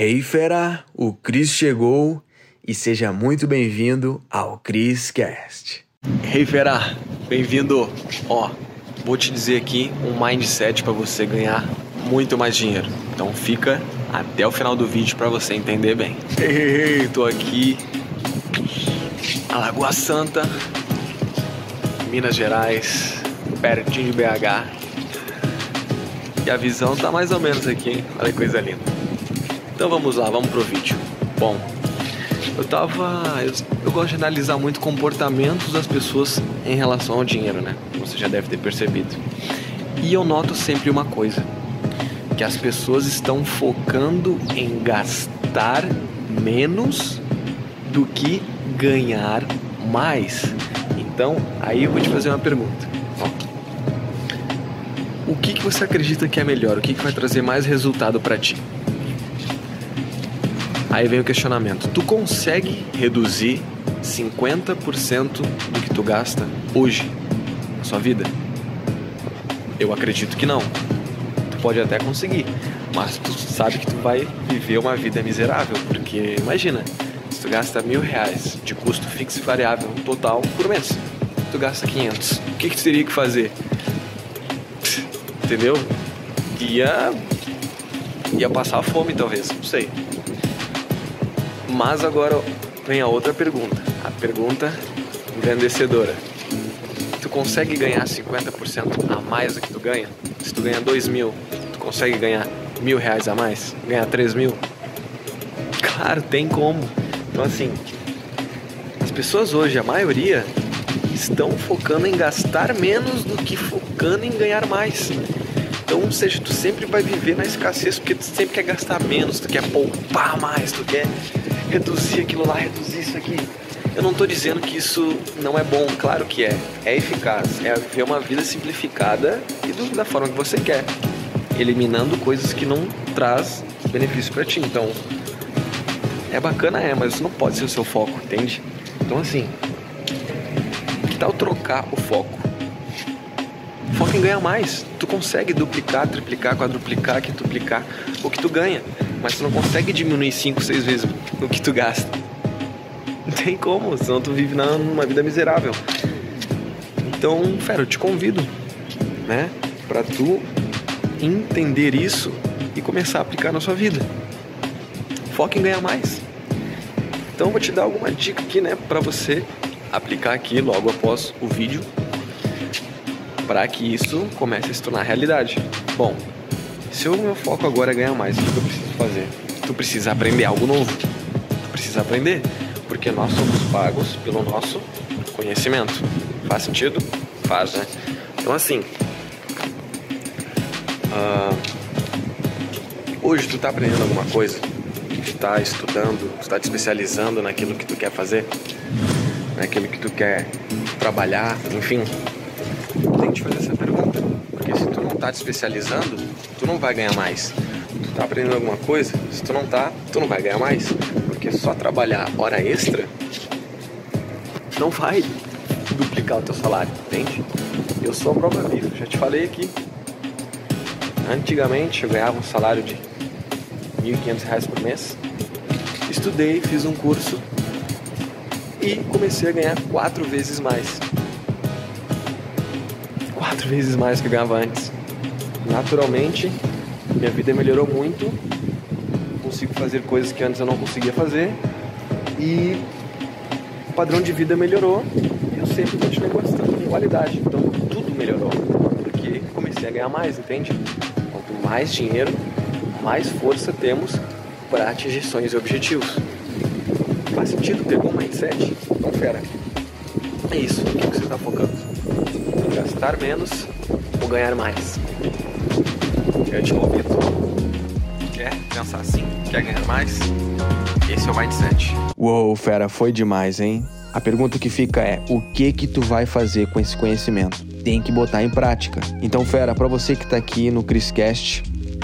Hey fera, o Cris chegou e seja muito bem-vindo ao Cris Cast. Hey fera, bem-vindo. Ó, vou te dizer aqui um mindset para você ganhar muito mais dinheiro. Então fica até o final do vídeo para você entender bem. Hey, hey, tô aqui Alagoa Santa, Minas Gerais, pertinho de BH. E a visão tá mais ou menos aqui, hein? Olha que coisa linda. Então vamos lá, vamos pro vídeo. Bom, eu tava. Eu, eu gosto de analisar muito comportamentos das pessoas em relação ao dinheiro, né? Você já deve ter percebido. E eu noto sempre uma coisa: que as pessoas estão focando em gastar menos do que ganhar mais. Então, aí eu vou te fazer uma pergunta. O que, que você acredita que é melhor? O que, que vai trazer mais resultado para ti? Aí vem o questionamento: tu consegue reduzir 50% do que tu gasta hoje na sua vida? Eu acredito que não. Tu pode até conseguir, mas tu sabe que tu vai viver uma vida miserável, porque imagina, se tu gasta mil reais de custo fixo e variável total por mês, tu gasta 500. O que, que tu teria que fazer? entendeu? Ia ia passar fome talvez, não sei. Mas agora vem a outra pergunta, a pergunta engrandecedora. Tu consegue ganhar 50% a mais do que tu ganha? Se tu ganha 2 mil, tu consegue ganhar mil reais a mais? Ganhar 3 mil? Claro, tem como. Então assim, as pessoas hoje, a maioria, estão focando em gastar menos do que focando em ganhar mais. Então, ou seja, tu sempre vai viver na escassez porque tu sempre quer gastar menos, tu quer poupar mais, tu quer reduzir aquilo lá, reduzir isso aqui. Eu não estou dizendo que isso não é bom, claro que é. É eficaz, é ver uma vida simplificada e do, da forma que você quer, eliminando coisas que não traz benefício para ti. Então, é bacana, é, mas isso não pode ser o seu foco, entende? Então, assim, que tal trocar o foco? Foca em ganhar mais. Tu consegue duplicar, triplicar, quadruplicar, quintuplicar o que tu ganha. Mas tu não consegue diminuir 5, 6 vezes o que tu gasta. Não tem como, senão tu vive numa vida miserável. Então, fera, eu te convido, né? Pra tu entender isso e começar a aplicar na sua vida. Foca em ganhar mais. Então, vou te dar alguma dica aqui, né? Pra você aplicar aqui logo após o vídeo para que isso comece a se tornar realidade. Bom, se o meu foco agora é ganhar mais, o que eu preciso fazer? Tu precisa aprender algo novo. Tu precisa aprender, porque nós somos pagos pelo nosso conhecimento. Faz sentido? Faz, né? Então assim, uh, hoje tu tá aprendendo alguma coisa? Tu tá estudando, tu tá te especializando naquilo que tu quer fazer? Naquilo que tu quer trabalhar, enfim, tem que te fazer essa pergunta. Porque se tu não tá te especializando, tu não vai ganhar mais. Tu tá aprendendo alguma coisa, se tu não tá, tu não vai ganhar mais. Porque só trabalhar hora extra não vai duplicar o teu salário, entende? Eu sou a prova viva, já te falei aqui. Antigamente eu ganhava um salário de R$ 1.500 por mês. Estudei, fiz um curso e comecei a ganhar quatro vezes mais quatro vezes mais que eu ganhava antes. Naturalmente, minha vida melhorou muito, consigo fazer coisas que antes eu não conseguia fazer e o padrão de vida melhorou e eu sempre continuei gostando de qualidade. Então tudo melhorou, porque comecei a ganhar mais, entende? Quanto mais dinheiro, mais força temos para atingir sonhos e objetivos. Faz sentido? Pegou um mindset? Então, fera. É isso. O que você está focando? gastar menos ou ganhar mais? Eu te convido. Quer pensar assim? Quer ganhar mais? Esse é o mindset. Uou, fera, foi demais, hein? A pergunta que fica é: o que que tu vai fazer com esse conhecimento? Tem que botar em prática. Então, fera, para você que tá aqui no Criscast,